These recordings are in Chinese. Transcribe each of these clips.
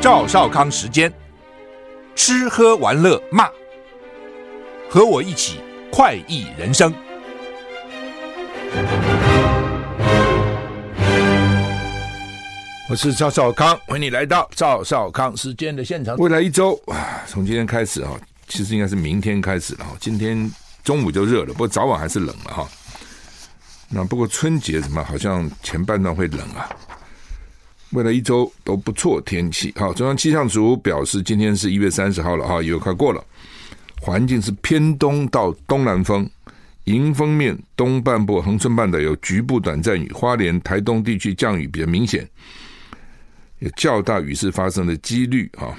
赵少康时间，吃喝玩乐骂，和我一起快意人生。我是赵少康，欢迎你来到赵少康时间的现场。未来一周啊，从今天开始啊，其实应该是明天开始了哈。今天中午就热了，不过早晚还是冷了哈。那不过春节什么，好像前半段会冷啊。未来一周都不错天气，好，中央气象组表示，今天是一月三十号了哈，又快过了，环境是偏东到东南风，迎风面东半部恒春半岛有局部短暂雨，花莲、台东地区降雨比较明显，有较大雨势发生的几率啊。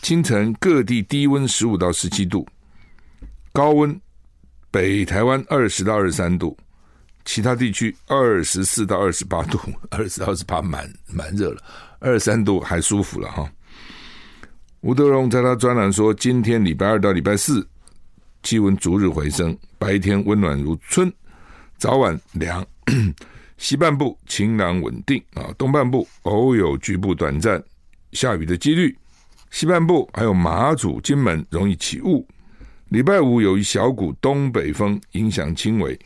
清晨各地低温十五到十七度，高温北台湾二十到二十三度。其他地区二十四到二十八度，二十到二十八蛮蛮热了，二十三度还舒服了哈。吴德荣在他专栏说，今天礼拜二到礼拜四气温逐日回升，白天温暖如春，早晚凉。西半部晴朗稳定啊，东半部偶有局部短暂下雨的几率。西半部还有马祖、金门容易起雾。礼拜五有一小股东北风，影响轻微。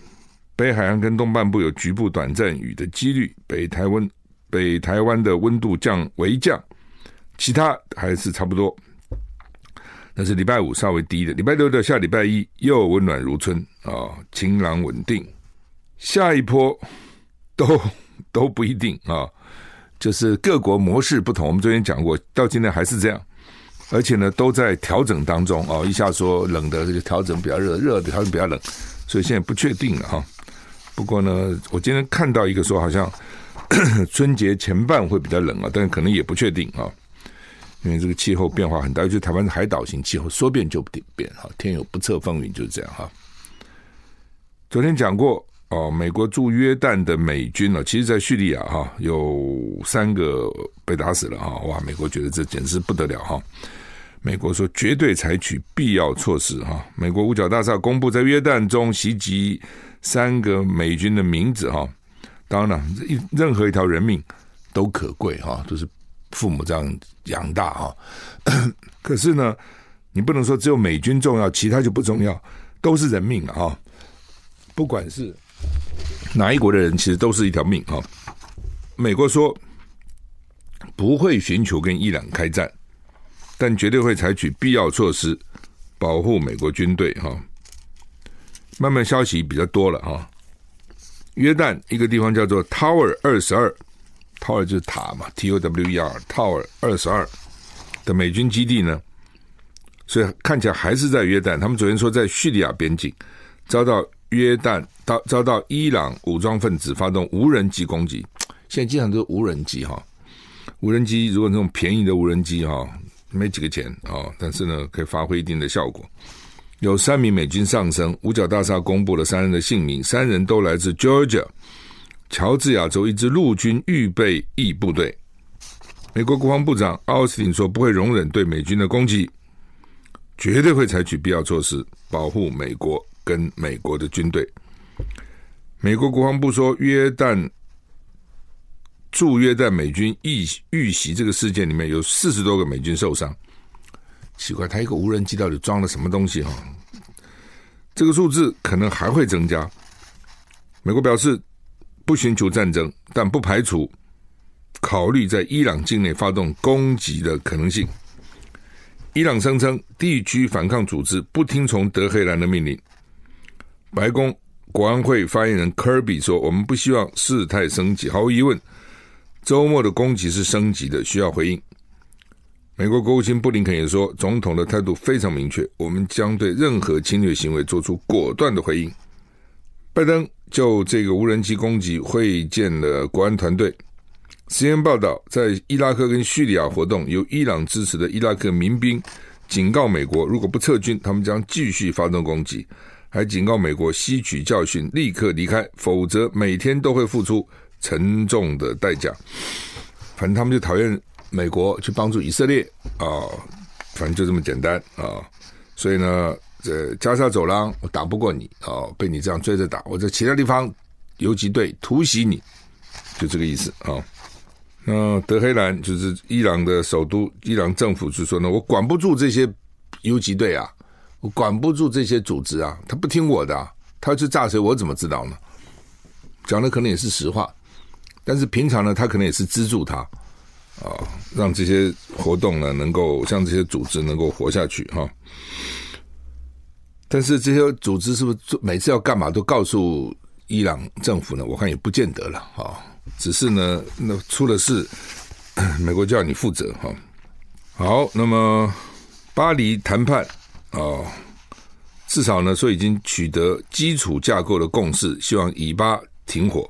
北海岸跟东半部有局部短暂雨的几率，北台湾北台湾的温度降微降，其他还是差不多。那是礼拜五稍微低的，礼拜六到下礼拜一又温暖如春啊、晴朗稳定。下一波都 都不一定啊、就是各国模式不同。我们昨天讲过，到今天还是这样，而且呢都在调整当中哦。一下说冷的就调整比较热，热的调整比较冷，所以现在不确定了哈。不过呢，我今天看到一个说，好像 春节前半会比较冷啊，但可能也不确定啊，因为这个气候变化很大，尤其台湾是海岛型气候，说变就变哈，天有不测风云就是这样哈。昨天讲过哦，美国驻约旦的美军呢，其实，在叙利亚哈有三个被打死了哈，哇，美国觉得这简直不得了哈，美国说绝对采取必要措施哈，美国五角大厦公布在约旦中袭击。三个美军的名字哈，当然了，任何一条人命都可贵哈，都是父母这样养大哈。可是呢，你不能说只有美军重要，其他就不重要，都是人命啊哈。不管是哪一国的人，其实都是一条命哈。美国说不会寻求跟伊朗开战，但绝对会采取必要措施保护美国军队哈。慢慢消息比较多了哈，约旦一个地方叫做 Tower 二十二，Tower 就是塔嘛，T O W E R Tower 二十二的美军基地呢，所以看起来还是在约旦。他们昨天说在叙利亚边境遭到约旦遭遭到伊朗武装分子发动无人机攻击，现在经常都是无人机哈，无人机如果那种便宜的无人机哈，没几个钱啊，但是呢可以发挥一定的效果。有三名美军丧生，五角大厦公布了三人的姓名，三人都来自 Georgia，乔治亚州一支陆军预备役部队。美国国防部长奥斯汀说，不会容忍对美军的攻击，绝对会采取必要措施保护美国跟美国的军队。美国国防部说，约旦驻约旦美军遇遇袭这个事件里面有四十多个美军受伤。奇怪，他一个无人机到底装了什么东西？哈，这个数字可能还会增加。美国表示不寻求战争，但不排除考虑在伊朗境内发动攻击的可能性。伊朗声称地区反抗组织不听从德黑兰的命令。白宫国安会发言人科尔比说：“我们不希望事态升级。毫无疑问，周末的攻击是升级的，需要回应。”美国国务卿布林肯也说，总统的态度非常明确，我们将对任何侵略行为做出果断的回应。拜登就这个无人机攻击会见了国安团队。CNN 报道，在伊拉克跟叙利亚活动由伊朗支持的伊拉克民兵警告美国，如果不撤军，他们将继续发动攻击，还警告美国吸取教训，立刻离开，否则每天都会付出沉重的代价。反正他们就讨厌美国去帮助以色列啊。反正就这么简单啊、所以呢，这加沙走廊我打不过你啊，被你这样追着打，我在其他地方游击队突袭你，就这个意思啊、那德黑兰就是伊朗的首都，伊朗政府就说呢，我管不住这些游击队啊，我管不住这些组织啊，他不听我的、他要去炸谁，我怎么知道呢？讲的可能也是实话，但是平常呢，他可能也是资助他。啊，让这些活动呢，能够像这些组织能够活下去哈。但是这些组织是不是每次要干嘛都告诉伊朗政府呢？我看也不见得了啊。只是呢，那出了事，美国就要你负责哈。好，那么巴黎谈判啊，至少呢说已经取得基础架构的共识，希望以巴停火。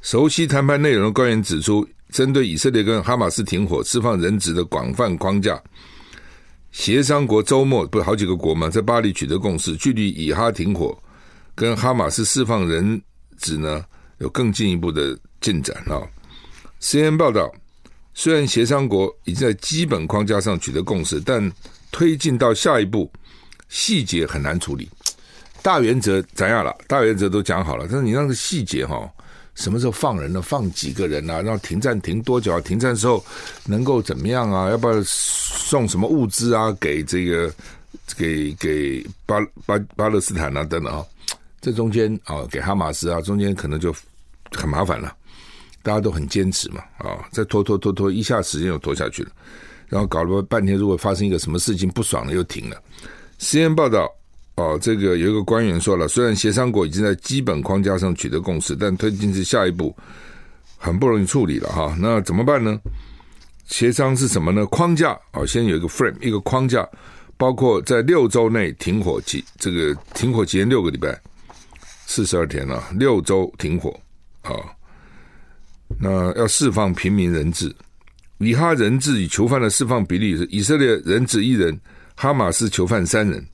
熟悉谈判内容的官员指出。针对以色列跟哈马斯停火、释放人质的广泛框架，协商国周末不是好几个国嘛，在巴黎取得共识，距离以哈停火跟哈马斯释放人质呢有更进一步的进展啊。CNN 报道，虽然协商国已经在基本框架上取得共识，但推进到下一步细节很难处理。大原则怎样了？大原则都讲好了，但是你那个细节哈。什么时候放人呢？放几个人啊？然后停战停多久啊？停战时候能够怎么样啊？要不要送什么物资啊？给这个给给巴巴巴勒斯坦啊等等啊？这中间啊，给哈马斯啊，中间可能就很麻烦了。大家都很坚持嘛啊，再拖拖拖拖，一下时间又拖下去了。然后搞了半天，如果发生一个什么事情不爽了，又停了。CNN 报道。哦，这个有一个官员说了，虽然协商国已经在基本框架上取得共识，但推进至下一步很不容易处理了哈。那怎么办呢？协商是什么呢？框架啊，先有一个 frame，一个框架，包括在六周内停火期，这个停火期间六个礼拜，四十二天了，六周停火啊。那要释放平民人质，以哈人质与囚犯的释放比例是以色列人质一人，哈马斯囚犯三人。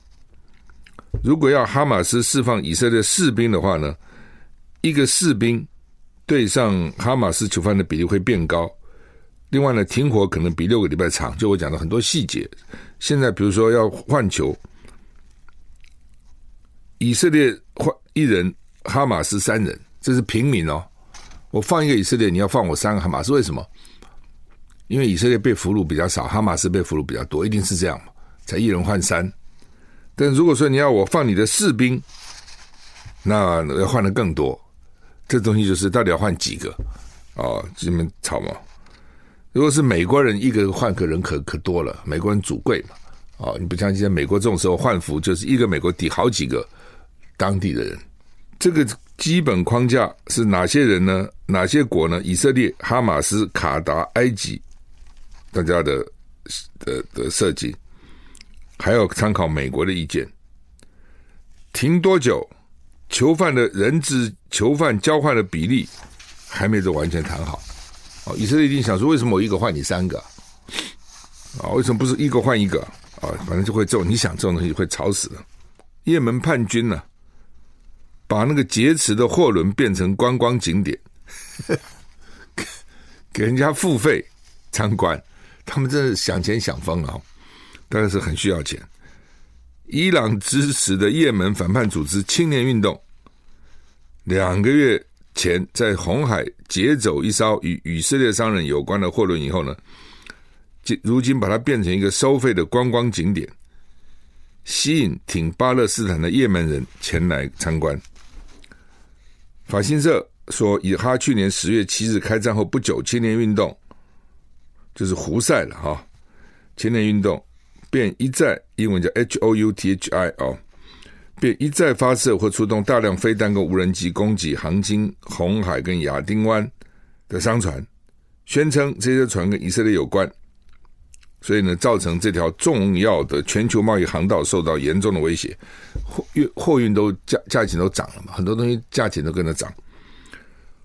如果要哈马斯释放以色列士兵的话呢，一个士兵对上哈马斯囚犯的比例会变高。另外呢，停火可能比六个礼拜长。就我讲的很多细节，现在比如说要换囚，以色列换一人，哈马斯三人，这是平民哦。我放一个以色列，你要放我三个哈马斯，为什么？因为以色列被俘虏比较少，哈马斯被俘虏比较多，一定是这样嘛，才一人换三。但如果说你要我放你的士兵，那要换的更多。这东西就是到底要换几个啊？这边吵嘛。如果是美国人，一个换个人可可多了，美国人主贵嘛。啊，你不像现在美国这种时候换服，就是一个美国抵好几个当地的人。这个基本框架是哪些人呢？哪些国呢？以色列、哈马斯、卡达、埃及，大家的的的设计。还要参考美国的意见，停多久？囚犯的人质、囚犯交换的比例还没有完全谈好。哦，以色列一定想说，为什么我一个换你三个？啊，为什么不是一个换一个？啊，反正就会这种，你想这种东西会吵死的。也门叛军呢，把那个劫持的货轮变成观光景点，给人家付费参观，他们真是想钱想疯了。当然是很需要钱。伊朗支持的也门反叛组织青年运动，两个月前在红海劫走一艘与以色列商人有关的货轮以后呢，今如今把它变成一个收费的观光景点，吸引挺巴勒斯坦的也门人前来参观。法新社说，以哈去年十月七日开战后不久，青年运动就是胡塞了哈，青年运动。便一再，英文叫 H O U T H I 哦，便一再发射或出动大量飞弹跟无人机攻击航经红海跟亚丁湾的商船，宣称这些船跟以色列有关。所以呢，造成这条重要的全球贸易航道受到严重的威胁，货运货运都价价钱都涨了嘛，很多东西价钱都跟着涨。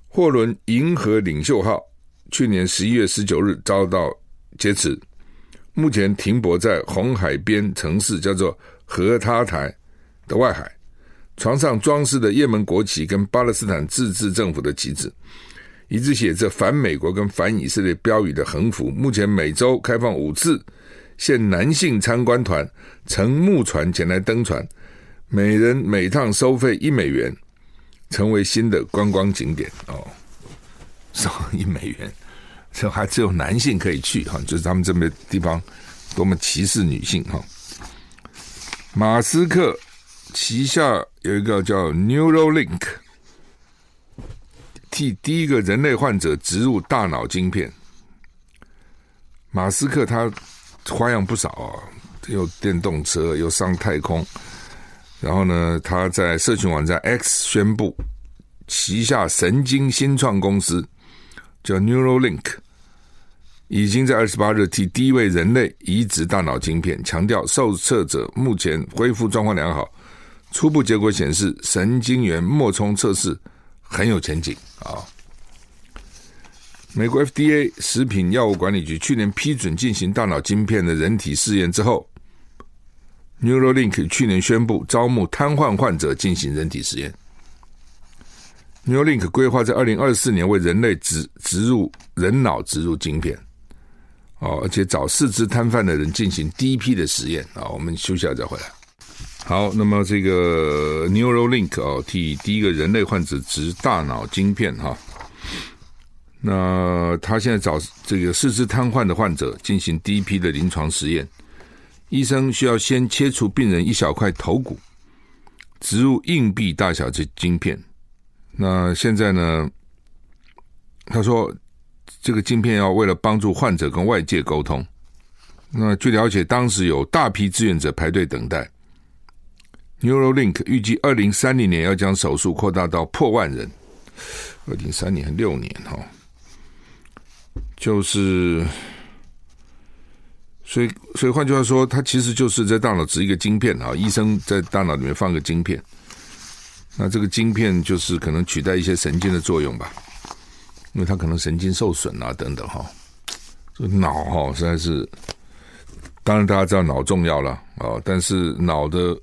货轮“银河领袖号”去年十一月十九日遭到劫持，目前停泊在红海边城市叫做荷他台的外海，船上装饰的也门国旗跟巴勒斯坦自治政府的旗帜。一直写着反美国跟反以色列标语的横幅，目前每周开放五次，限男性参观团乘木船前来登船，每人每趟收费一美元，成为新的观光景点哦。收一美元，这还只有男性可以去哈，就是他们这边地方多么歧视女性哈。马斯克旗下有一个叫 Neuralink。替第一个人类患者植入大脑晶片，马斯克他花样不少啊，又电动车，又上太空，然后呢，他在社群网站 X 宣布，旗下神经新创公司叫 Neuralink，已经在二十八日替第一位人类移植大脑晶片，强调受测者目前恢复状况良好，初步结果显示神经元脉冲测试。很有前景啊！美国 FDA 食品药物管理局去年批准进行大脑晶片的人体试验之后，Neuralink 去年宣布招募瘫痪患者进行人体实验。Neuralink 规划在二零二四年为人类植植入人脑植入晶片，哦，而且找四肢瘫痪的人进行第一批的实验啊！我们休息下再回来。好，那么这个 Neuralink 哦，替第一个人类患者植大脑晶片哈。那他现在找这个四肢瘫痪的患者进行第一批的临床实验，医生需要先切除病人一小块头骨，植入硬币大小的晶片。那现在呢，他说这个晶片要为了帮助患者跟外界沟通。那据了解，当时有大批志愿者排队等待。Neuralink 预计二零三零年要将手术扩大到破万人，二零三年六年哈，就是，所以所以换句话说，它其实就是在大脑植一个晶片啊，医生在大脑里面放个晶片，那这个晶片就是可能取代一些神经的作用吧，因为他可能神经受损啊等等哈，这个脑哈实在是，当然大家知道脑重要了啊，但是脑的。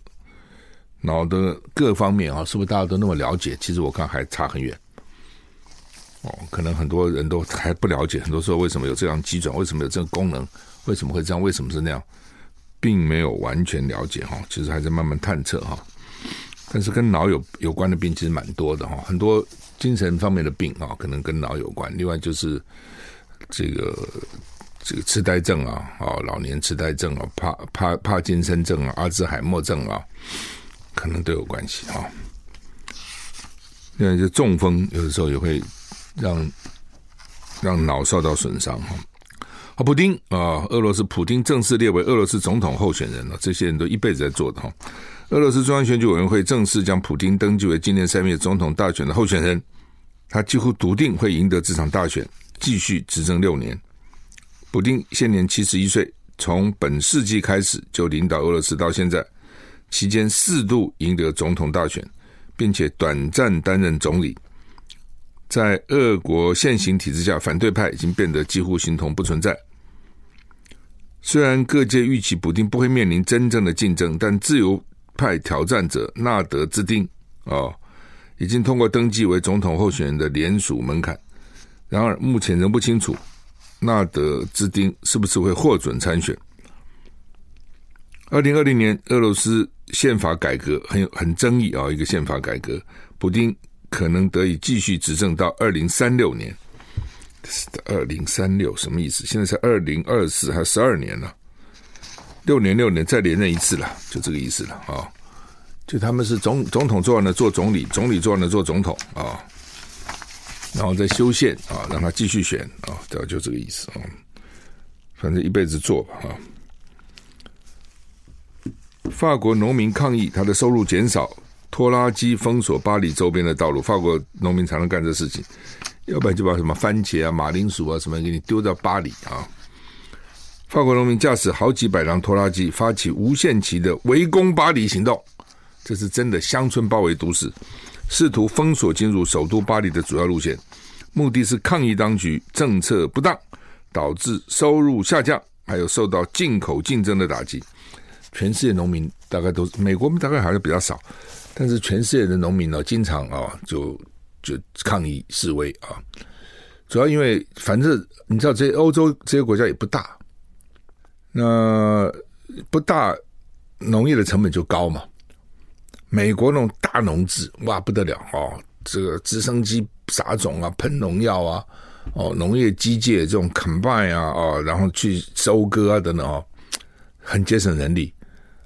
脑的各方面啊，是不是大家都那么了解？其实我看还差很远。哦，可能很多人都还不了解。很多时候为什么有这样机转？为什么有这个功能？为什么会这样？为什么是那样？并没有完全了解哈。其实还在慢慢探测哈。但是跟脑有有关的病其实蛮多的哈。很多精神方面的病啊，可能跟脑有关。另外就是这个这个痴呆症啊，啊，老年痴呆症啊，帕帕帕金森症啊，阿兹海默症啊。可能都有关系啊，另外，就中风有的时候也会让让脑受到损伤哈。啊，普丁啊，俄罗斯普丁正式列为俄罗斯总统候选人了，这些人都一辈子在做的哈。俄罗斯中央选举委员会正式将普丁登记为今年三月总统大选的候选人，他几乎笃定会赢得这场大选，继续执政六年。普丁现年七十一岁，从本世纪开始就领导俄罗斯到现在。期间四度赢得总统大选，并且短暂担任总理。在俄国现行体制下，反对派已经变得几乎形同不存在。虽然各界预期普丁不会面临真正的竞争，但自由派挑战者纳德兹丁哦，已经通过登记为总统候选人的联署门槛。然而，目前仍不清楚纳德兹丁是不是会获准参选。二零二零年，俄罗斯宪法改革很有很争议啊，一个宪法改革，普丁可能得以继续执政到二零三六年。二零三六什么意思？现在是二零二四，还十二年了，六年六年再连任一次了，就这个意思了啊。就他们是总总统做完了做总理，总理做完了做总统啊，然后再修宪啊，让他继续选啊，对，就这个意思啊。反正一辈子做吧啊。法国农民抗议，他的收入减少，拖拉机封锁巴黎周边的道路。法国农民才能干这事情，要不然就把什么番茄啊、马铃薯啊什么给你丢到巴黎啊。法国农民驾驶好几百辆拖拉机，发起无限期的围攻巴黎行动。这是真的乡村包围都市，试图封锁进入首都巴黎的主要路线，目的是抗议当局政策不当，导致收入下降，还有受到进口竞争的打击。全世界农民大概都是，美国大概还是比较少，但是全世界的农民呢，经常啊就就抗议示威啊，主要因为反正你知道这些欧洲这些国家也不大，那不大，农业的成本就高嘛。美国那种大农制，哇不得了哦！这个直升机撒种啊，喷农药啊，哦，农业机械这种 combine 啊，哦，然后去收割啊等等哦，很节省人力，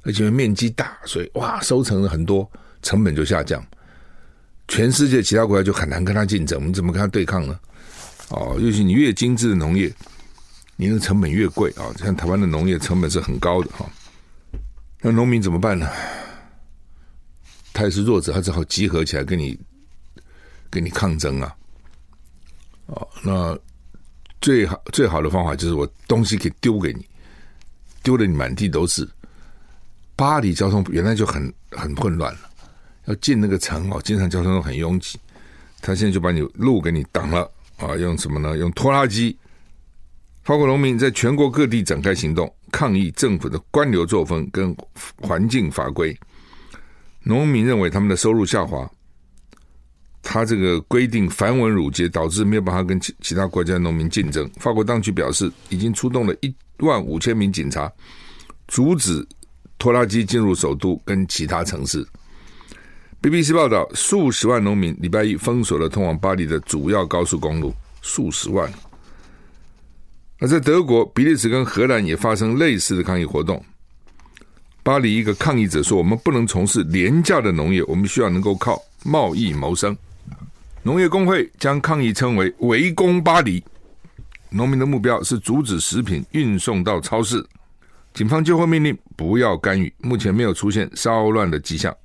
而且面积大，所以哇，收成了很多，成本就下降。全世界其他国家就很难跟他竞争，我们怎么跟他对抗呢？哦，尤其你越精致的农业，你的成本越贵啊。像台湾的农业成本是很高的哈，那农民怎么办呢？他也是弱者，他只好集合起来跟你跟你抗争啊！哦，那最好最好的方法就是我东西给丢给你，丢的你满地都是。巴黎交通原来就很很混乱了，要进那个城哦，经常交通都很拥挤。他现在就把你路给你挡了啊！用什么呢？用拖拉机。法国农民在全国各地展开行动，抗议政府的官僚作风跟环境法规。农民认为他们的收入下滑，他这个规定繁文缛节，导致没有办法跟其其他国家农民竞争。法国当局表示，已经出动了一万五千名警察，阻止拖拉机进入首都跟其他城市。BBC 报道，数十万农民礼拜一封锁了通往巴黎的主要高速公路，数十万。而在德国、比利时跟荷兰也发生类似的抗议活动。巴黎一个抗议者说：“我们不能从事廉价的农业，我们需要能够靠贸易谋生。”农业工会将抗议称为“围攻巴黎”。农民的目标是阻止食品运送到超市。警方接获命令不要干预，目前没有出现骚乱的迹象。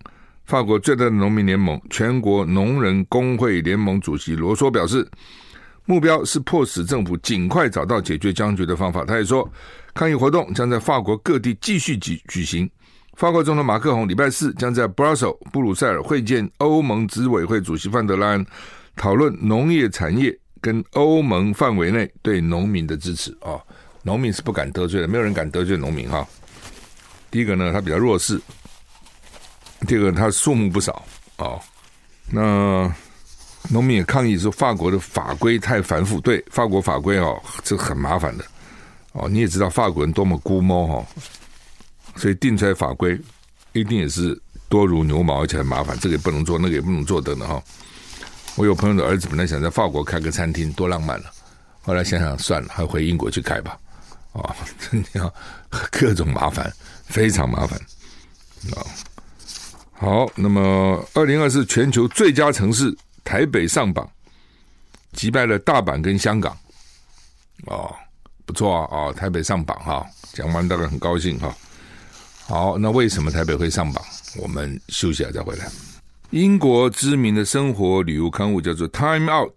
法国最大的农民联盟——全国农人工会联盟主席罗梭表示。目标是迫使政府尽快找到解决僵局的方法。他也说，抗议活动将在法国各地继续举举行。法国总统马克宏礼拜四将在 Brussels 布鲁塞尔会见欧盟执委会主席范德兰，讨论农业产业跟欧盟范围内对农民的支持。哦，农民是不敢得罪的，没有人敢得罪农民哈。第一个呢，他比较弱势；第二个，他数目不少。哦，那。农民也抗议说，法国的法规太繁复。对，法国法规哦，这很麻烦的哦。你也知道法国人多么龟毛哈，所以定出来法规一定也是多如牛毛，而且很麻烦。这个也不能做，那个也不能做等等哈。我有朋友的儿子本来想在法国开个餐厅，多浪漫了。后来想想算了，还回英国去开吧。啊，真的各种麻烦，非常麻烦啊。好，那么二零二四全球最佳城市。台北上榜，击败了大阪跟香港，哦，不错啊，哦，台北上榜哈，讲完大家很高兴哈。好，那为什么台北会上榜？我们休息一下再回来。英国知名的生活旅游刊物叫做《Time Out》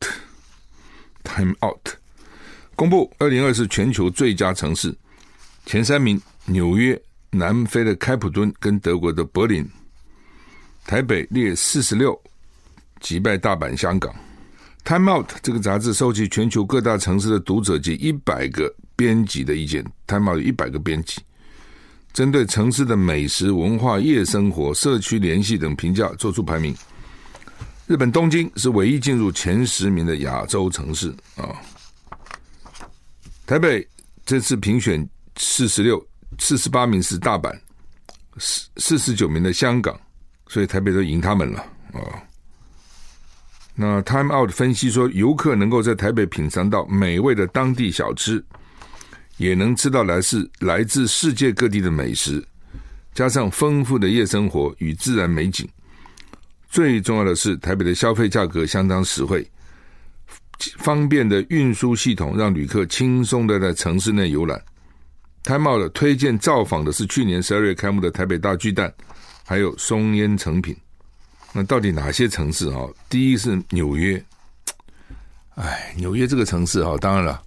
，Time Out 公布二零二四全球最佳城市前三名：纽约、南非的开普敦跟德国的柏林，台北列四十六。击败大阪、香港，《Time Out》这个杂志收集全球各大城市的读者及一百个编辑的意见，《Time Out》有一百个编辑，针对城市的美食、文化、夜生活、社区联系等评价做出排名。日本东京是唯一进入前十名的亚洲城市啊。台北这次评选四十六、四十八名是大阪，四四十九名的香港，所以台北都赢他们了啊。那 Time Out 分析说，游客能够在台北品尝到美味的当地小吃，也能吃到来自来自世界各地的美食，加上丰富的夜生活与自然美景。最重要的是，台北的消费价格相当实惠，方便的运输系统让旅客轻松的在城市内游览。Time Out 推荐造访的是去年十二月开幕的台北大巨蛋，还有松烟成品。那到底哪些城市啊？第一是纽约，哎，纽约这个城市啊，当然了，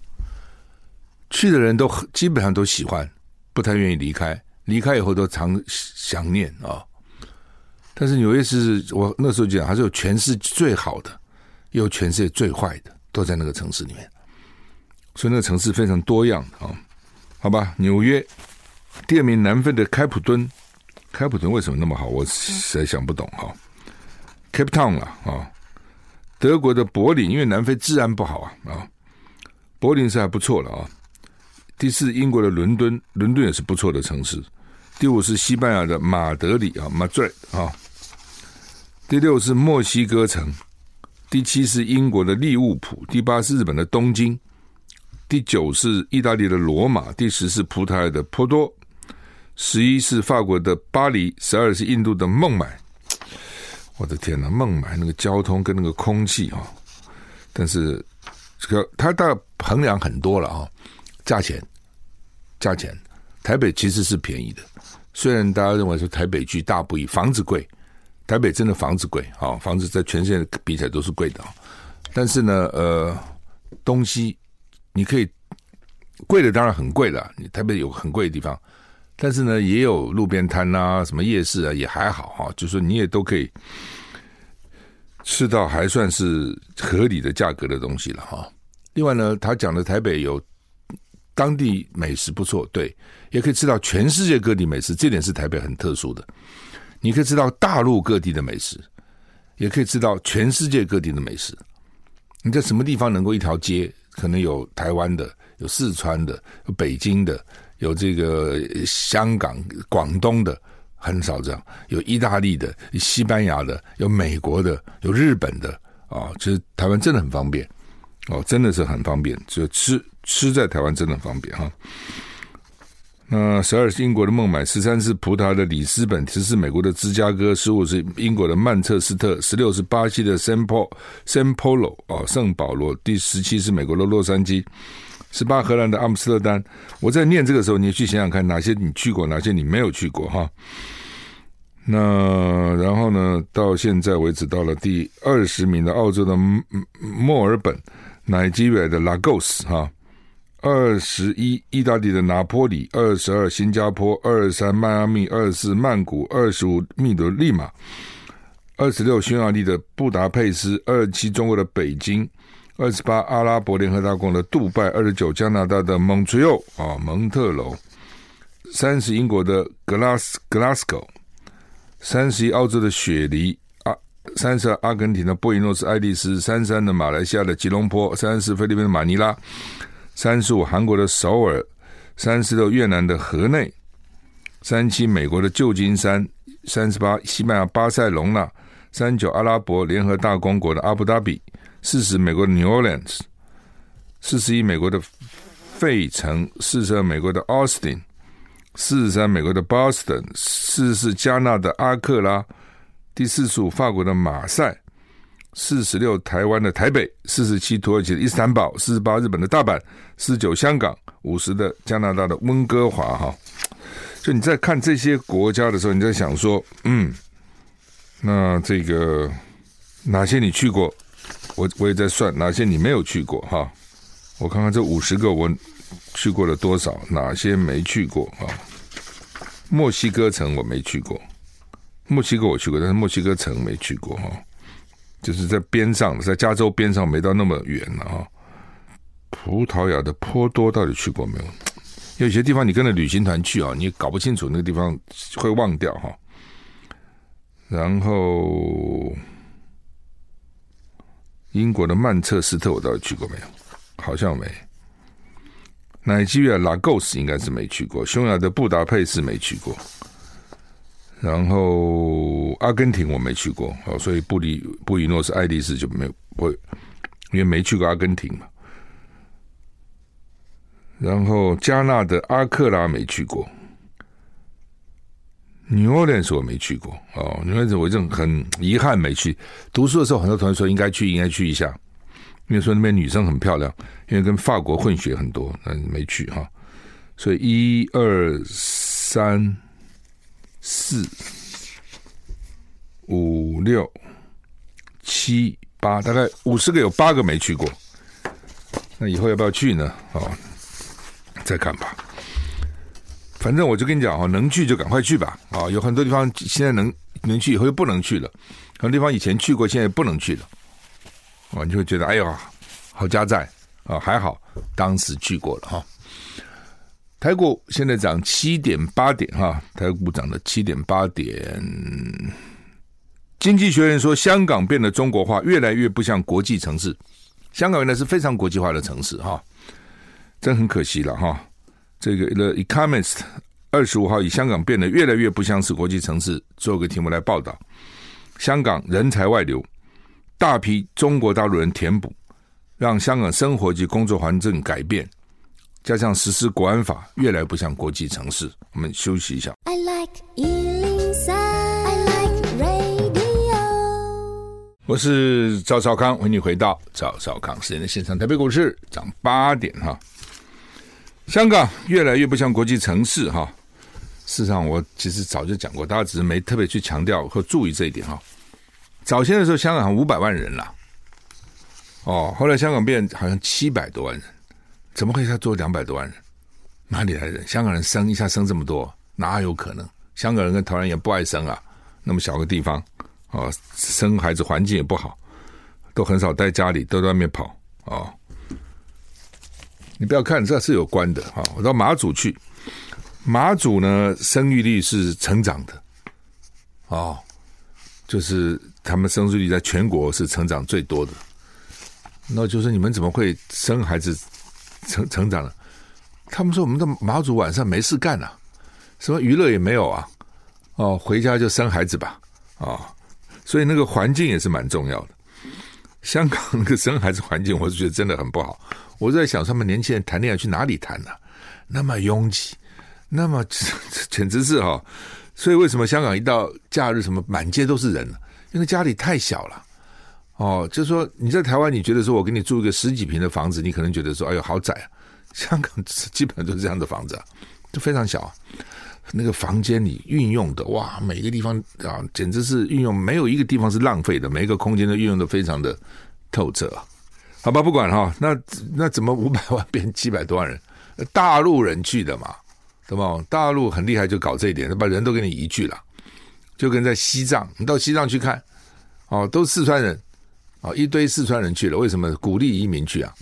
去的人都基本上都喜欢，不太愿意离开。离开以后都常想念啊、但是纽约是我那时候讲，还是有全世界最好的，也有全世界最坏的，都在那个城市里面。所以那个城市非常多样啊、好吧，纽约第二名南非的开普敦，开普敦为什么那么好？我实在想不懂哈、哦。Cape Town 啊啊、德国的柏林，因为南非治安不好啊啊。柏林是还不错了啊，第四英国的伦敦，伦敦也是不错的城市。第五是西班牙的马德里啊，Madrid 啊。第六是墨西哥城，第七是英国的利物浦，第八是日本的东京，第九是意大利的罗马，第十是葡萄牙的波多，十一是法国的巴黎，十二是印度的孟买。我的天哪，孟买那个交通跟那个空气啊，但是。这个他大衡量很多了啊，价钱，价钱，台北其实是便宜的，虽然大家认为说台北巨大不易，房子贵，台北真的房子贵啊，房子在全世界比起来都是贵的啊，但是呢，呃，东西你可以贵的当然很贵了，你台北有很贵的地方，但是呢，也有路边摊啊，什么夜市啊，也还好哈，就是你也都可以。吃到还算是合理的价格的东西了哈。另外呢，他讲的台北有当地美食不错，对，也可以吃到全世界各地美食，这点是台北很特殊的。你可以吃到大陆各地的美食，也可以吃到全世界各地的美食。你在什么地方能够一条街可能有台湾的，有四川的，有北京的，有这个香港、广东的。很少这样，有意大利的、西班牙的，有美国的，有日本的啊。其实台湾真的很方便哦，真的是很方便。就吃吃在台湾真的很方便哈。那十二是英国的孟买，十三是葡萄牙的里斯本，十四美国的芝加哥，十五是英国的曼彻斯特，十六是巴西的圣保圣保罗哦，圣保罗，第十七是美国的洛杉矶。十八，荷兰的阿姆斯特丹。我在念这个时候，你去想想看，哪些你去过，哪些你没有去过哈。那然后呢，到现在为止，到了第二十名的澳洲的墨尔本乃基瑞的拉古斯哈，二十一意大利的拿坡里，二十二新加坡，二十三迈阿密，二十四曼谷，二十五秘鲁利马，二十六匈牙利的布达佩斯，二十七中国的北京。二十八，阿拉伯联合大公的杜拜；二十九，加拿大的蒙特娄啊，蒙特娄；三十，英国的格拉斯格拉斯哥；三十一，澳洲的雪梨；啊，三十，阿根廷的布宜诺斯艾利斯；三十三的马来西亚的吉隆坡；三十四，菲律宾的马尼拉；三十五，韩国的首尔；三十六，越南的河内；三十七，美国的旧金山；三十八，西班牙巴塞隆纳；三十九，阿拉伯联合大公国的阿布达比。四十，美国的 New Orleans；四十一，美国的费城；四十二，美国的 Austin；四十三，美国的 Boston；四十四，加纳的阿克拉；第四十五，法国的马赛；四十六，台湾的台北；四十七，土耳其的伊斯坦堡；四十八，日本的大阪；四十九，香港；五十的加拿大的温哥华。哈，就你在看这些国家的时候，你在想说，嗯，那这个哪些你去过？我我也在算哪些你没有去过哈，我看看这五十个我去过了多少，哪些没去过哈？墨西哥城我没去过，墨西哥我去过，但是墨西哥城没去过哈，就是在边上，在加州边上，没到那么远了哈。葡萄牙的波多到底去过没有？有些地方你跟着旅行团去啊，你搞不清楚那个地方会忘掉哈。然后。英国的曼彻斯特我到底去过没有？好像没。奈及利亚拉各斯应该是没去过。匈牙利的布达佩斯没去过。然后阿根廷我没去过，哦，所以布里布宜诺斯艾利斯就没有，我因为没去过阿根廷嘛。然后加纳的阿克拉没去过。New Orleans 我没去过哦，New Orleans 我正很遗憾没去。读书的时候，很多同学说应该去，应该去一下，因为说那边女生很漂亮，因为跟法国混血很多，但没去哈。所以一二三四五六七八，大概五十个有八个没去过。那以后要不要去呢？哦，再看吧。反正我就跟你讲哦，能去就赶快去吧。啊，有很多地方现在能能去，以后又不能去了；很多地方以前去过，现在不能去了。啊，你就会觉得哎呦，好家在啊，还好当时去过了哈。台股现在涨七点八点哈，台股涨了七点八点。经济学人说，香港变得中国化，越来越不像国际城市。香港原来是非常国际化的城市哈，真很可惜了哈。这个《The Economist》二十五号以“香港变得越来越不像是国际城市”做个题目来报道，香港人才外流，大批中国大陆人填补，让香港生活及工作环境改变，加上实施国安法，越来越不像国际城市。我们休息一下。I like 103, I like radio。我是赵少康，欢迎你回到赵少康时间的现场。台北股市涨八点哈。香港越来越不像国际城市哈，事实上我其实早就讲过，大家只是没特别去强调或注意这一点哈。早先的时候，香港五百万人了，哦，后来香港变好像七百多万人，怎么会一下做两百多万人？哪里来的？香港人生一下生这么多，哪有可能？香港人跟台湾人也不爱生啊，那么小个地方，哦，生孩子环境也不好，都很少待家里，都在外面跑，哦。你不要看，这是有关的哈。我到马祖去，马祖呢生育率是成长的，哦，就是他们生育率在全国是成长最多的。那就是你们怎么会生孩子成成长呢？他们说我们的马祖晚上没事干啊，什么娱乐也没有啊，哦，回家就生孩子吧，啊、所以那个环境也是蛮重要的。香港那个生孩子环境，我是觉得真的很不好。我在想，他们年轻人谈恋爱去哪里谈呢、啊？那么拥挤，那么 简直是哈。所以为什么香港一到假日，什么满街都是人呢？因为家里太小了。哦，就是说你在台湾，你觉得说我给你住一个十几平的房子，你可能觉得说哎呦好窄啊。香港基本上都是这样的房子啊，就非常小、那个房间里运用的哇，每个地方啊，简直是运用没有一个地方是浪费的，每一个空间都运用的非常的透彻啊。好吧，不管哈，那那怎么五百 万变七百多万人？大陆人去的嘛，对吧？大陆很厉害，就搞这一点，他把人都给你移去了，就跟在西藏，你到西藏去看，哦，都四川人，哦，一堆四川人去了，为什么鼓励移民去啊？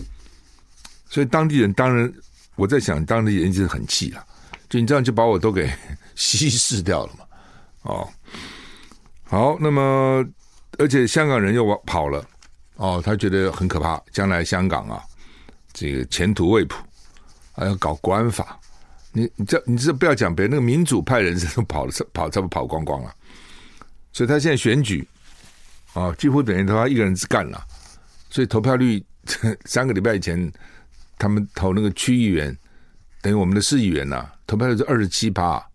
所以当地人当然，我在想，当地人就是很气了，就你这样就把我都给稀释掉了嘛，哦，好，那么而且香港人又跑了。哦，他觉得很可怕，将来香港啊，这个前途未卜，还要搞国安法。你你这你这不要讲别人，那个民主派人士都跑了，跑差不多跑光光了。所以他现在选举啊，几乎等于他一个人干了。所以投票率 三个礼拜以前，他们投那个区议员，等于我们的市议员呐、啊，投票率是二十七趴，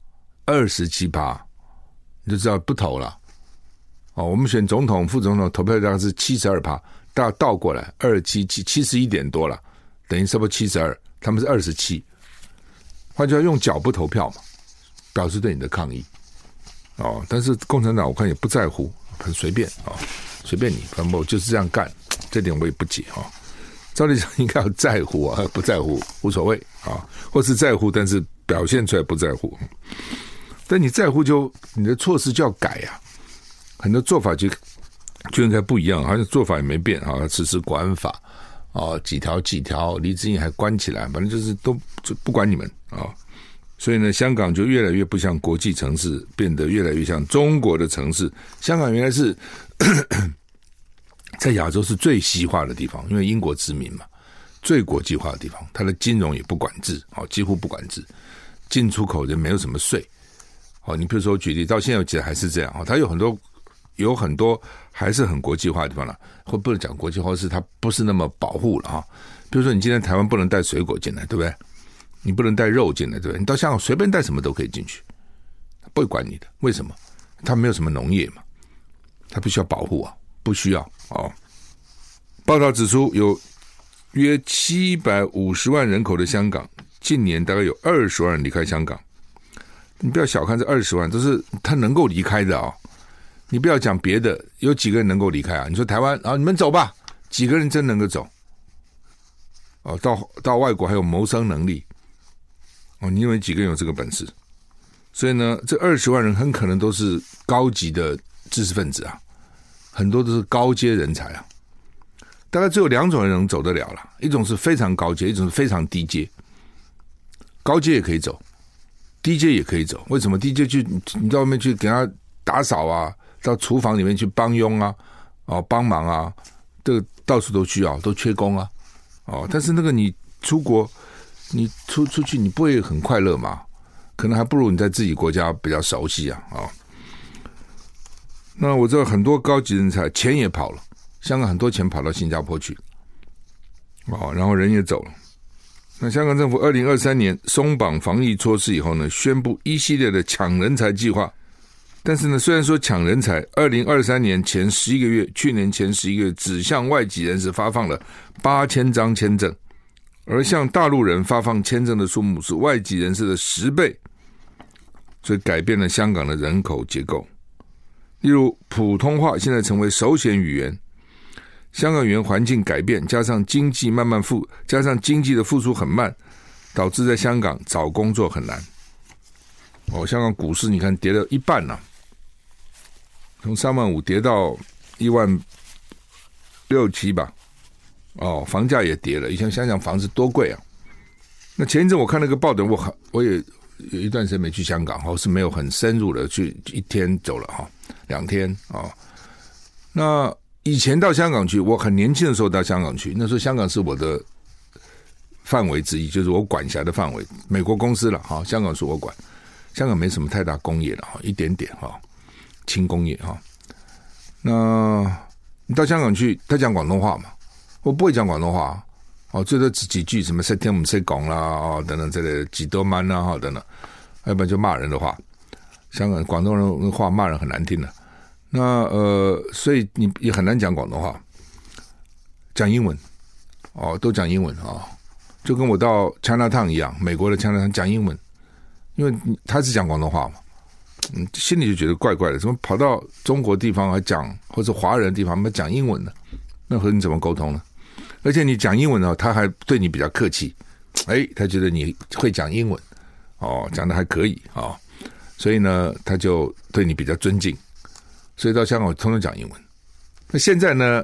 二十七趴，你就知道不投了。哦，我们选总统、副总统投票量是七十二趴，大概倒过来二七七七十一点多了，等于差不多七十二，他们是二十七，换句话用脚不投票嘛，表示对你的抗议。哦，但是共产党我看也不在乎，很随便啊，随便你，反正我就是这样干，这点我也不解啊。照理讲应该要在乎啊，不在乎无所谓啊，或是在乎，但是表现出来不在乎。但你在乎就你的措施就要改呀、啊。很多做法就就应该不一样，好像做法也没变啊，实施国安法啊，几条几条，黎智英还关起来，反正就是都就不管你们啊。所以呢，香港就越来越不像国际城市，变得越来越像中国的城市。香港原来是 在亚洲是最西化的地方，因为英国殖民嘛，最国际化的地方，它的金融也不管制，哦，几乎不管制，进出口人没有什么税。哦，你比如说举例，到现在我觉得还是这样啊，它有很多。有很多还是很国际化的地方了，或不能讲国际化，是它不是那么保护了哈。比如说，你今天台湾不能带水果进来，对不对？你不能带肉进来，对不对？你到香港随便带什么都可以进去，不会管你的。为什么？它没有什么农业嘛，它必须要保护啊，不需要哦。报道指出，有约七百五十万人口的香港，近年大概有二十万人离开香港。你不要小看这二十万，都是他能够离开的啊、你不要讲别的，有几个人能够离开啊？你说台湾啊，你们走吧，几个人真能够走？哦，到到外国还有谋生能力，哦，你认为几个人有这个本事？所以呢，这二十万人很可能都是高级的知识分子啊，很多都是高阶人才啊。大概只有两种人能走得了了，一种是非常高阶，一种是非常低阶。高阶也可以走，低阶也可以走。为什么低阶去？你到外面去给他打扫啊，到厨房里面去帮佣啊，哦，帮忙啊，这个到处都需要，都缺工啊，哦。但是那个你出国，你出出去，你不会很快乐吗？可能还不如你在自己国家比较熟悉啊啊！那我知道很多高级人才钱也跑了，香港很多钱跑到新加坡去，哦，然后人也走了。那香港政府二零二三年松绑防疫措施以后呢，宣布一系列的抢人才计划。但是呢，虽然说抢人才，二零二三年前十一个月，去年前十一个月只向外籍人士发放了八千张签证，而向大陆人发放签证的数目是外籍人士的十倍。所以改变了香港的人口结构，例如普通话现在成为首选语言。香港语言环境改变，加上经济慢慢复，加上经济的复苏很慢，导致在香港找工作很难。哦，香港股市你看跌了一半了，从三万五跌到一万六七吧。哦，房价也跌了。以前想想房子多贵啊！那前一阵我看那个报道，我很我也。有一段时间没去香港哈，是没有很深入的去，一天走了哈，两天啊。那以前到香港去，我很年轻的时候到香港去，那时候香港是我的范围之一，就是我管辖的范围。美国公司了哈，香港是我管，香港没什么太大工业了哈，一点点哈，轻工业哈。那你到香港去，他讲广东话嘛？我不会讲广东话。哦，最多几几句什么“三天我们谁讲啦”哦，等等这类几多 man” 啦哈等等，要不然就骂人的话。香港广东人的话骂人很难听的，那呃，所以你也很难讲广东话，讲英文哦，都讲英文啊、就跟我到 Chinatown 一样，美国的 Chinatown 讲英文，因为他是讲广东话嘛，嗯，心里就觉得怪怪的，怎么跑到中国地方还讲，或者华人地方还讲英文呢？那和你怎么沟通呢？而且你讲英文呢，他还对你比较客气，哎，他觉得你会讲英文，哦，讲的还可以啊、哦，所以呢，他就对你比较尊敬，所以到香港我通通讲英文。那现在呢，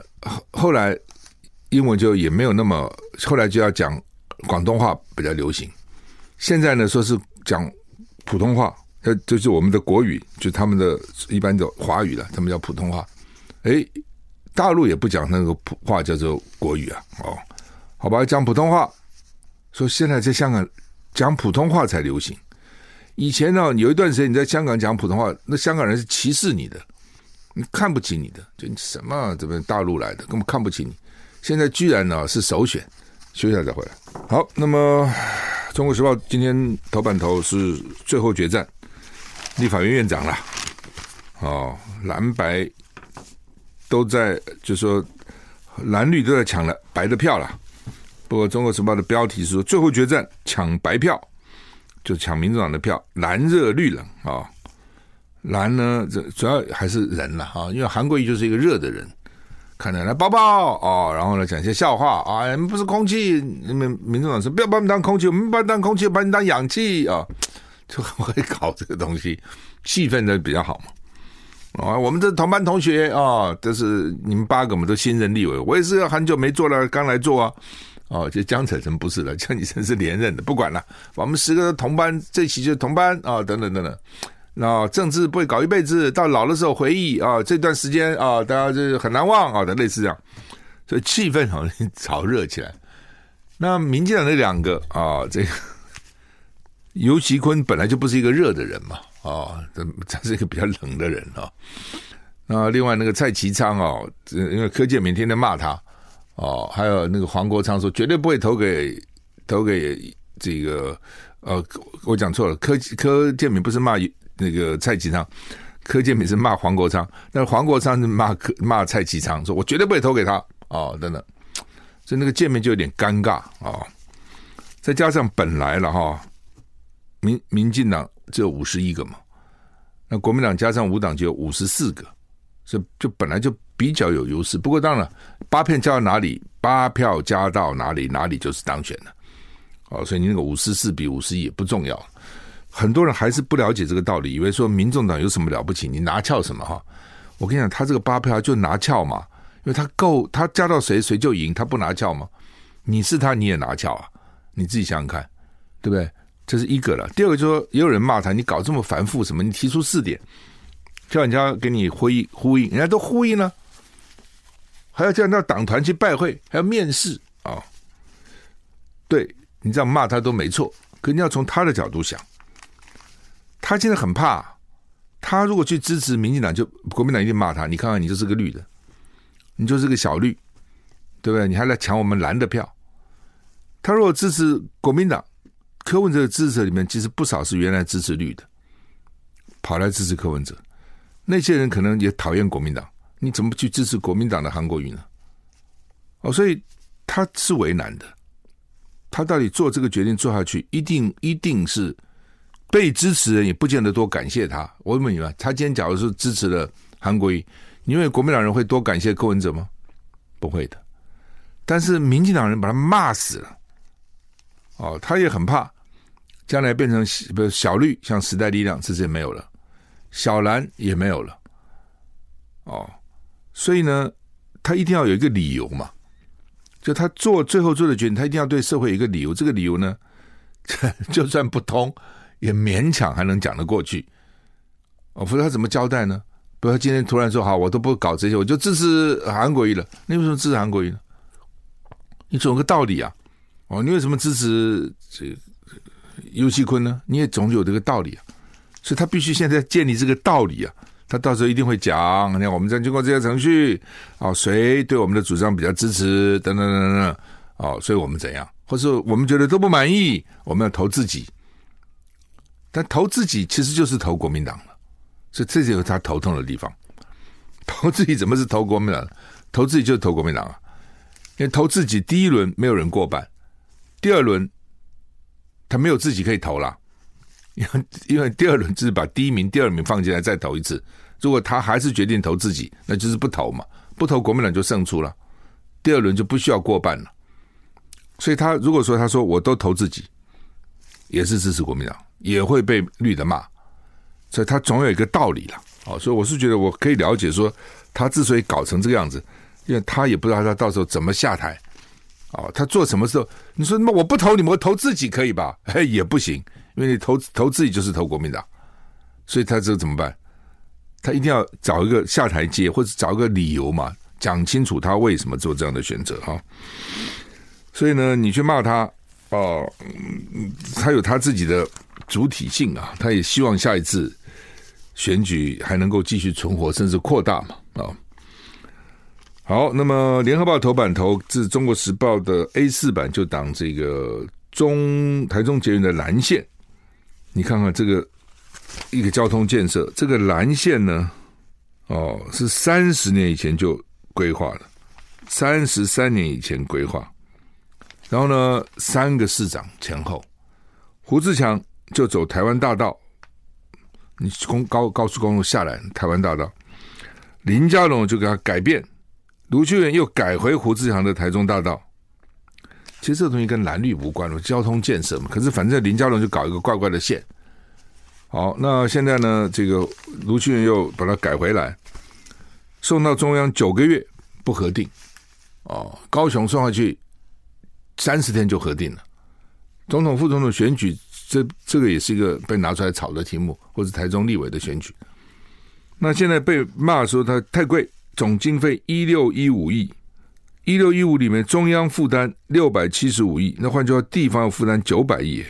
后来英文就也没有那么，后来就要讲广东话比较流行。现在呢，说是讲普通话，呃，就是我们的国语，就他们的一般的华语了，他们叫普通话，哎。大陆也不讲那个普话，叫做国语啊，哦，好吧，讲普通话。说现在在香港讲普通话才流行。以前呢，有一段时间你在香港讲普通话，那香港人是歧视你的，你看不起你的，就什么这边大陆来的，根本看不起你。现在居然呢是首选，休息下再回来。好，那么《中国时报》今天头版头是最后决战，立法院院长了，哦，蓝白。都在，就说蓝绿都在抢了白的票了。不过《中国时报》的标题是说最后决战抢白票，就抢民主党的票，蓝热绿冷啊。蓝呢，这主要还是人了啊，因为韩国瑜就是一个热的人，看着来抱抱哦，然后呢讲一些笑话啊，不是空气，你们民主党说不要把我们当空气，我们把你当空气，把你当氧气啊，就很会搞这个东西，气氛的比较好嘛。啊，我们这同班同学啊，都是你们八个，我们都新任立委，我也是很久没做了，刚来做啊。哦，就江扯成不是了，江启臣是连任的，不管了，我们十个同班，这期就是同班啊，等等等等。那政治不会搞一辈子，到老的时候回忆啊，这段时间啊，大家就是很难忘啊的，类似这样，所以气氛好像 炒热起来。那民进党那两个啊，这个尤其坤本来就不是一个热的人嘛。哦，这他是一个比较冷的人哦。那另外那个蔡其昌哦，因为柯建铭天天骂他哦，还有那个黄国昌说绝对不会投给投给这个呃，我讲错了，柯柯建铭不是骂那个蔡其昌，柯建铭是骂黄国昌，那黄国昌是骂骂蔡其昌，说我绝对不会投给他哦，等等，所以那个见面就有点尴尬啊、哦。再加上本来了哈、民民进党。只有五十一个嘛，那国民党加上五党就有五十四个，所以就本来就比较有优势。不过当然，八票加到哪里，八票加到哪里，哪里就是当选的。哦，所以你那个五十四比五十一也不重要。很多人还是不了解这个道理，以为说民众党有什么了不起？你拿翘什么哈？我跟你讲，他这个八票就拿翘嘛，因为他够，他加到谁谁就赢，他不拿翘吗？你是他你也拿翘啊？你自己想想看，对不对？这是一个了。第二个就是说，也有人骂他，你搞这么繁复什么？你提出四点，叫人家给你呼应呼应，人家都呼应了，还要叫人家党团去拜会，还要面试啊、对。你这样骂他都没错，可你要从他的角度想，他现在很怕，他如果去支持民进党，就国民党一定骂他。你看看，你就是个绿的，你就是个小绿，对不对？你还来抢我们蓝的票。他如果支持国民党，柯文哲的支持者里面其实不少是原来支持绿的，跑来支持柯文哲。那些人可能也讨厌国民党，你怎么去支持国民党的韩国瑜呢？哦，所以他是为难的。他到底做这个决定做下去，一定一定是被支持人也不见得多感谢他。我问你们，他今天假如是支持了韩国瑜，你认为国民党人会多感谢柯文哲吗？不会的。但是民进党人把他骂死了，哦，他也很怕将来变成不是小绿，像时代力量这些没有了，小蓝也没有了，哦，所以呢，他一定要有一个理由嘛。就他做最后做的决定，他一定要对社会有一个理由。这个理由呢，就算不通，也勉强还能讲得过去。哦，否则他怎么交代呢？比如他今天突然说：“好，我都不搞这些，我就支持韩国瑜了。”你为什么支持韩国瑜呢？你总有个道理啊！哦，你为什么支持这游锡坤呢？你也总有这个道理啊！所以他必须现在建立这个道理啊。他到时候一定会讲，你看我们在经过这些程序，啊，谁对我们的主张比较支持，等等等等，哦，所以我们怎样，或是我们觉得都不满意，我们要投自己。但投自己其实就是投国民党了，所以这就是他头痛的地方。投自己怎么是投国民党？投自己就是投国民党啊，因为投自己第一轮没有人过半，第二轮他没有自己可以投了。因 为因为第二轮就是把第一名、第二名放进来再投一次，如果他还是决定投自己，那就是不投嘛，不投国民党就胜出了，第二轮就不需要过半了。所以他如果说他说我都投自己，也是支持国民党，也会被绿的骂，所以他总有一个道理了。哦，所以我是觉得我可以了解说，他之所以搞成这个样子，因为他也不知道他到时候怎么下台。哦，他做什么时候？你说那我不投你们，我投自己可以吧？哎，也不行。因为你投投自己就是投国民党，所以他这怎么办？他一定要找一个下台阶，或者找一个理由嘛，讲清楚他为什么做这样的选择哈。所以呢，你去骂他哦，他有他自己的主体性啊，他也希望下一次选举还能够继续存活，甚至扩大嘛啊。好，那么联合报头版头自中国时报的 A 四版就挡这个中台中捷运的蓝线。你看看这个一个交通建设，这个蓝线呢，哦，是三十年以前就规划了，三十三年以前规划，然后呢，三个市长前后，胡志强就走台湾大道，你公高高速公路下来台湾大道，林佳龙就给他改变，卢秀燕又改回胡志强的台中大道。其实这东西跟蓝绿无关了，交通建设嘛。可是反正林佳龙就搞一个怪怪的线。好，那现在呢，这个卢秀燕又把它改回来，送到中央九个月不核定。哦，高雄送下去三十天就核定了。总统、副总统选举，这这个也是一个被拿出来炒的题目，或者台中立委的选举。那现在被骂说他太贵，总经费一六一五亿。一六一五里面，中央负担六百七十五亿，那换句话，地方要负担九百亿，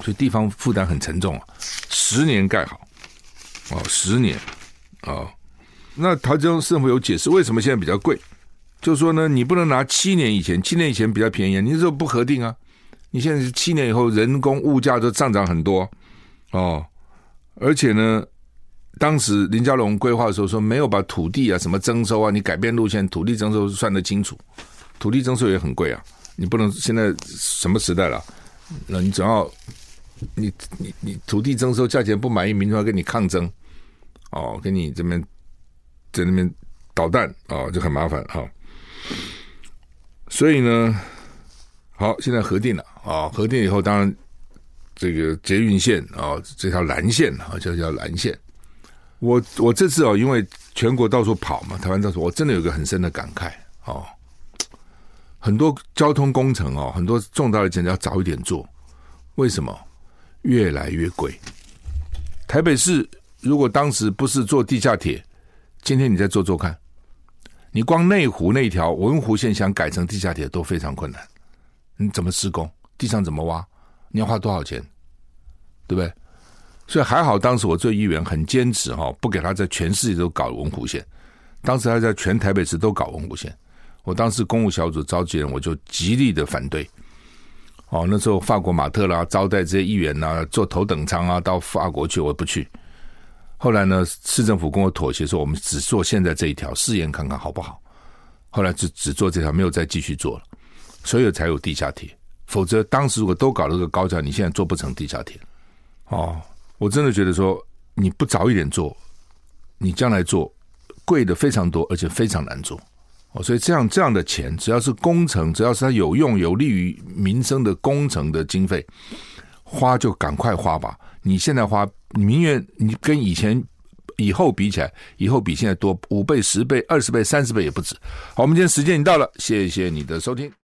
所以地方负担很沉重啊。十年盖好，哦，十年，哦，那台中政府有解释为什么现在比较贵，就是说呢，你不能拿七年以前，七年以前比较便宜，你这不核定啊？你现在是七年以后，人工物价都上涨很多，哦，而且呢。当时林佳龙规划的时候说，没有把土地啊什么征收啊，你改变路线，土地征收算得清楚，土地征收也很贵啊，你不能现在什么时代了？那你总要你你你土地征收价钱不满意，民众要跟你抗争，哦，跟你这边在那边捣蛋哦，就很麻烦哈。所以呢，好，现在核定了啊，核定以后，当然这个捷运线啊，这条蓝线啊，叫叫蓝线。我我这次哦，因为全国到处跑嘛，台湾到处，我真的有个很深的感慨哦。很多交通工程哦，很多重大的建设要早一点做，为什么？越来越贵。台北市如果当时不是做地下铁，今天你再做做看，你光内湖那条文湖线想改成地下铁都非常困难。你怎么施工？地上怎么挖？你要花多少钱？对不对？所以还好，当时我做议员很坚持哈，不给他在全世界都搞文湖线。当时他在全台北市都搞文湖线，我当时公务小组召集人，我就极力的反对。哦，那时候法国马特拉招待这些议员呐，坐头等舱啊到法国去，我不去。后来呢，市政府跟我妥协，说我们只做现在这一条试验看看好不好。后来就只做这条，没有再继续做了。所以才有地下铁，否则当时如果都搞了个高架，你现在做不成地下铁。哦，我真的觉得说你不早一点做，你将来做贵的非常多，而且非常难做。哦，所以这样这样的钱，只要是工程，只要是它有用、有利于民生的工程的经费，花就赶快花吧。你现在花，你宁愿你跟以前、以后比起来，以后比现在多五倍、十倍、二十倍、三十倍也不止。好，我们今天时间已经到了，谢谢你的收听。